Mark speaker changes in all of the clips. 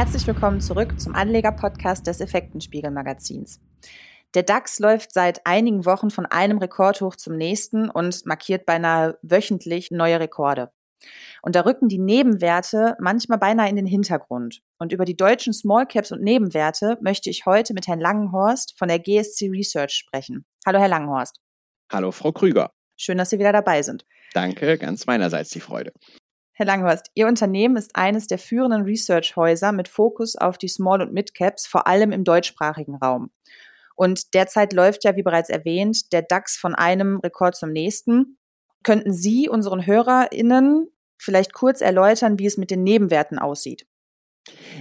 Speaker 1: Herzlich willkommen zurück zum Anleger-Podcast des Effektenspiegel-Magazins. Der DAX läuft seit einigen Wochen von einem Rekordhoch zum nächsten und markiert beinahe wöchentlich neue Rekorde. Und da rücken die Nebenwerte manchmal beinahe in den Hintergrund. Und über die deutschen Small Caps und Nebenwerte möchte ich heute mit Herrn Langenhorst von der GSC Research sprechen. Hallo, Herr Langenhorst.
Speaker 2: Hallo, Frau Krüger.
Speaker 1: Schön, dass Sie wieder dabei sind.
Speaker 2: Danke, ganz meinerseits die Freude.
Speaker 1: Herr Langhorst, Ihr Unternehmen ist eines der führenden Research-Häuser mit Fokus auf die Small- und Mid-Caps, vor allem im deutschsprachigen Raum. Und derzeit läuft ja, wie bereits erwähnt, der DAX von einem Rekord zum nächsten. Könnten Sie unseren HörerInnen vielleicht kurz erläutern, wie es mit den Nebenwerten aussieht?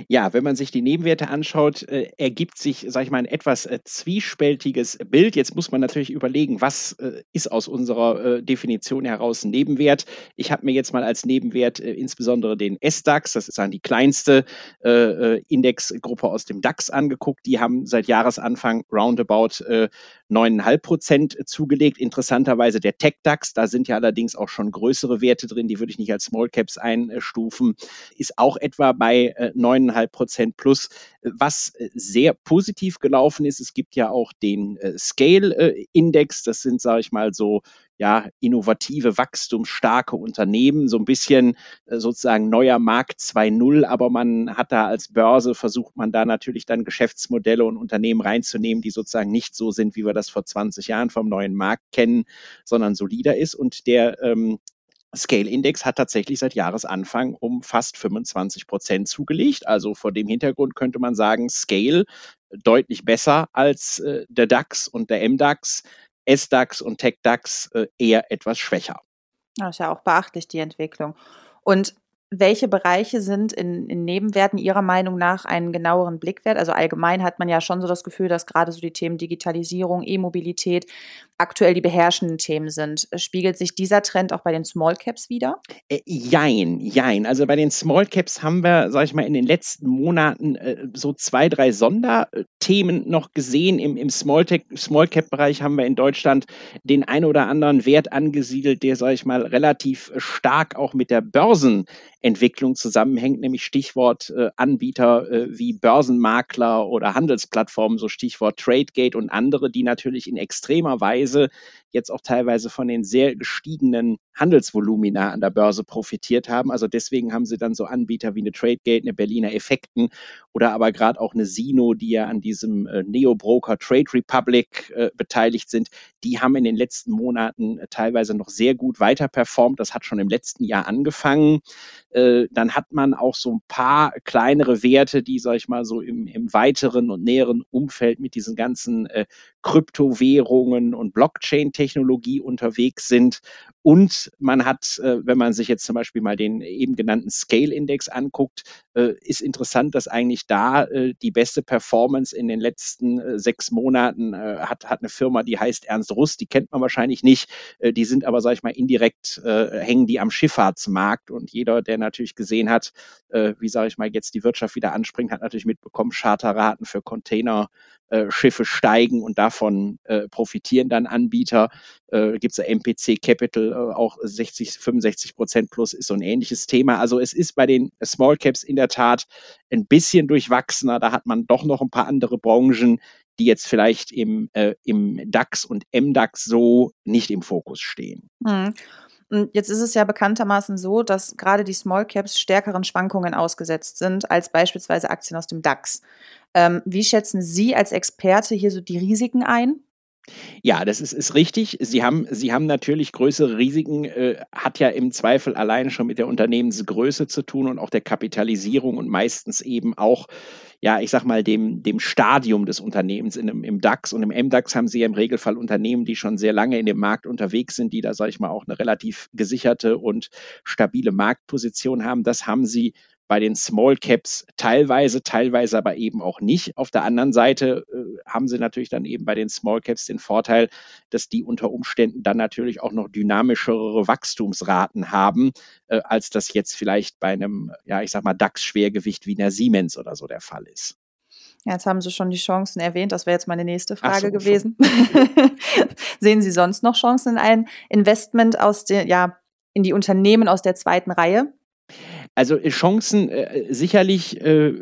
Speaker 2: Ja, wenn man sich die Nebenwerte anschaut, äh, ergibt sich, sage ich mal, ein etwas äh, zwiespältiges Bild. Jetzt muss man natürlich überlegen, was äh, ist aus unserer äh, Definition heraus ein Nebenwert. Ich habe mir jetzt mal als Nebenwert äh, insbesondere den S-DAX, das ist dann die kleinste äh, Indexgruppe aus dem DAX angeguckt. Die haben seit Jahresanfang roundabout 9,5 Prozent zugelegt. Interessanterweise der Tech-DAX, da sind ja allerdings auch schon größere Werte drin, die würde ich nicht als Small Caps einstufen, ist auch etwa bei 9,5 Prozent plus. Was äh, sehr positiv gelaufen ist, es gibt ja auch den äh, Scale-Index, das sind, sage ich mal, so ja, innovative, wachstumsstarke Unternehmen, so ein bisschen äh, sozusagen neuer Markt 2.0, aber man hat da als Börse versucht man da natürlich dann Geschäftsmodelle und Unternehmen reinzunehmen, die sozusagen nicht so sind, wie wir das vor 20 Jahren vom neuen Markt kennen, sondern solider ist. Und der ähm, Scale Index hat tatsächlich seit Jahresanfang um fast 25 Prozent zugelegt. Also vor dem Hintergrund könnte man sagen, Scale deutlich besser als äh, der DAX und der MDAX, SDAX und TechDAX äh, eher etwas schwächer.
Speaker 1: Das ist ja auch beachtlich, die Entwicklung. Und welche Bereiche sind in, in, Nebenwerten Ihrer Meinung nach einen genaueren Blick wert? Also allgemein hat man ja schon so das Gefühl, dass gerade so die Themen Digitalisierung, E-Mobilität aktuell die beherrschenden Themen sind. Spiegelt sich dieser Trend auch bei den Small Caps wieder?
Speaker 2: Äh, jein, jein. Also bei den Small Caps haben wir, sag ich mal, in den letzten Monaten äh, so zwei, drei Sonderthemen noch gesehen. Im, im Small, Small Cap Bereich haben wir in Deutschland den ein oder anderen Wert angesiedelt, der, sag ich mal, relativ stark auch mit der Börsen Entwicklung zusammenhängt, nämlich Stichwort äh, Anbieter äh, wie Börsenmakler oder Handelsplattformen, so Stichwort Tradegate und andere, die natürlich in extremer Weise jetzt auch teilweise von den sehr gestiegenen Handelsvolumina an der Börse profitiert haben. Also deswegen haben sie dann so Anbieter wie eine Tradegate, eine Berliner Effekten oder aber gerade auch eine Sino, die ja an diesem äh, Neo-Broker Trade Republic äh, beteiligt sind. Die haben in den letzten Monaten äh, teilweise noch sehr gut weiter performt. Das hat schon im letzten Jahr angefangen. Äh, dann hat man auch so ein paar kleinere Werte, die, sag ich mal, so im, im weiteren und näheren Umfeld mit diesen ganzen äh, Kryptowährungen und Blockchain-Technologie unterwegs sind. Und man hat, äh, wenn man sich jetzt zum Beispiel mal den eben genannten Scale-Index anguckt, äh, ist interessant, dass eigentlich da äh, die beste Performance in den letzten sechs Monaten hat, hat eine Firma, die heißt Ernst Rust, die kennt man wahrscheinlich nicht. Die sind aber, sag ich mal, indirekt hängen die am Schifffahrtsmarkt und jeder, der natürlich gesehen hat, wie sage ich mal, jetzt die Wirtschaft wieder anspringt, hat natürlich mitbekommen, Charterraten für Container äh, Schiffe steigen und davon äh, profitieren dann Anbieter. Äh, Gibt es MPC Capital, äh, auch 60, 65 Prozent plus ist so ein ähnliches Thema. Also es ist bei den Small Caps in der Tat ein bisschen durchwachsener. Da hat man doch noch ein paar andere Branchen, die jetzt vielleicht im, äh, im DAX und MDAX so nicht im Fokus stehen.
Speaker 1: Mhm. Und jetzt ist es ja bekanntermaßen so, dass gerade die Small Caps stärkeren Schwankungen ausgesetzt sind als beispielsweise Aktien aus dem DAX. Ähm, wie schätzen Sie als Experte hier so die Risiken ein?
Speaker 2: Ja, das ist, ist richtig. Sie haben, Sie haben natürlich größere Risiken, äh, hat ja im Zweifel alleine schon mit der Unternehmensgröße zu tun und auch der Kapitalisierung und meistens eben auch, ja, ich sag mal, dem, dem Stadium des Unternehmens. In, Im DAX und im MDAX haben Sie ja im Regelfall Unternehmen, die schon sehr lange in dem Markt unterwegs sind, die da, sage ich mal, auch eine relativ gesicherte und stabile Marktposition haben. Das haben Sie bei den Small Caps teilweise, teilweise aber eben auch nicht. Auf der anderen Seite äh, haben sie natürlich dann eben bei den Small Caps den Vorteil, dass die unter Umständen dann natürlich auch noch dynamischere Wachstumsraten haben, äh, als das jetzt vielleicht bei einem, ja, ich sag mal, DAX-Schwergewicht wie einer Siemens oder so der Fall ist.
Speaker 1: Ja, jetzt haben Sie schon die Chancen erwähnt. Das wäre jetzt meine nächste Frage so, gewesen. Sehen Sie sonst noch Chancen in ein Investment aus der, ja, in die Unternehmen aus der zweiten Reihe?
Speaker 2: Also äh, Chancen äh, sicherlich äh,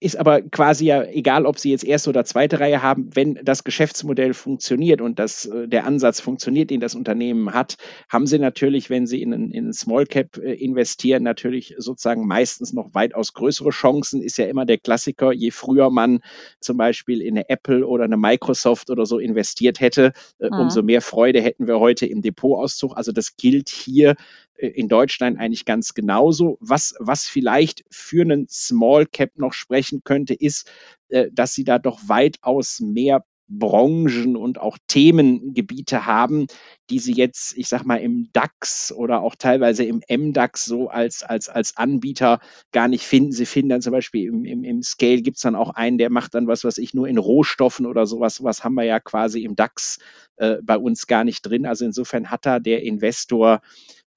Speaker 2: ist aber quasi ja egal, ob sie jetzt erste oder zweite Reihe haben, wenn das Geschäftsmodell funktioniert und das, äh, der Ansatz funktioniert, den das Unternehmen hat, haben sie natürlich, wenn sie in ein, in ein Small Cap äh, investieren, natürlich sozusagen meistens noch weitaus größere Chancen. Ist ja immer der Klassiker, je früher man zum Beispiel in eine Apple oder eine Microsoft oder so investiert hätte, äh, mhm. umso mehr Freude hätten wir heute im Depotauszug. Also das gilt hier äh, in Deutschland eigentlich ganz genauso. Was, was vielleicht für einen Small Cap noch sprechen könnte, ist, äh, dass sie da doch weitaus mehr Branchen und auch Themengebiete haben, die sie jetzt, ich sag mal, im DAX oder auch teilweise im MDAX so als, als, als Anbieter gar nicht finden. Sie finden dann zum Beispiel im, im, im Scale gibt es dann auch einen, der macht dann was, was ich nur in Rohstoffen oder sowas, sowas haben wir ja quasi im DAX äh, bei uns gar nicht drin. Also insofern hat da der Investor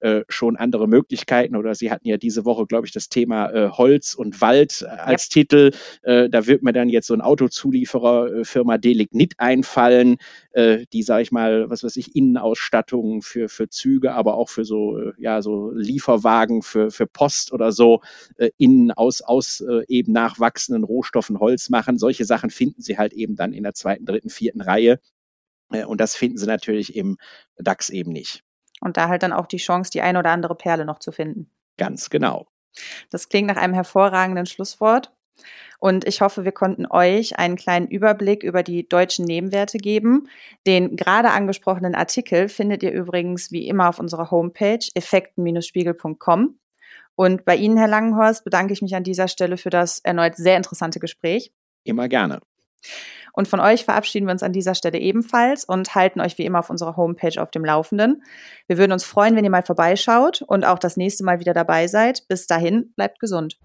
Speaker 2: äh, schon andere Möglichkeiten oder Sie hatten ja diese Woche, glaube ich, das Thema äh, Holz und Wald äh, als ja. Titel. Äh, da wird mir dann jetzt so ein Autozulieferer, äh, Firma Delignit einfallen, die, sage ich mal, was weiß ich, Innenausstattungen für, für Züge, aber auch für so, ja, so Lieferwagen für, für Post oder so, innen aus, aus eben nachwachsenden Rohstoffen Holz machen. Solche Sachen finden Sie halt eben dann in der zweiten, dritten, vierten Reihe. Und das finden Sie natürlich im DAX eben nicht.
Speaker 1: Und da halt dann auch die Chance, die eine oder andere Perle noch zu finden.
Speaker 2: Ganz genau.
Speaker 1: Das klingt nach einem hervorragenden Schlusswort. Und ich hoffe, wir konnten euch einen kleinen Überblick über die deutschen Nebenwerte geben. Den gerade angesprochenen Artikel findet ihr übrigens wie immer auf unserer Homepage effekten-spiegel.com. Und bei Ihnen, Herr Langenhorst, bedanke ich mich an dieser Stelle für das erneut sehr interessante Gespräch.
Speaker 2: Immer gerne.
Speaker 1: Und von euch verabschieden wir uns an dieser Stelle ebenfalls und halten euch wie immer auf unserer Homepage auf dem Laufenden. Wir würden uns freuen, wenn ihr mal vorbeischaut und auch das nächste Mal wieder dabei seid. Bis dahin, bleibt gesund.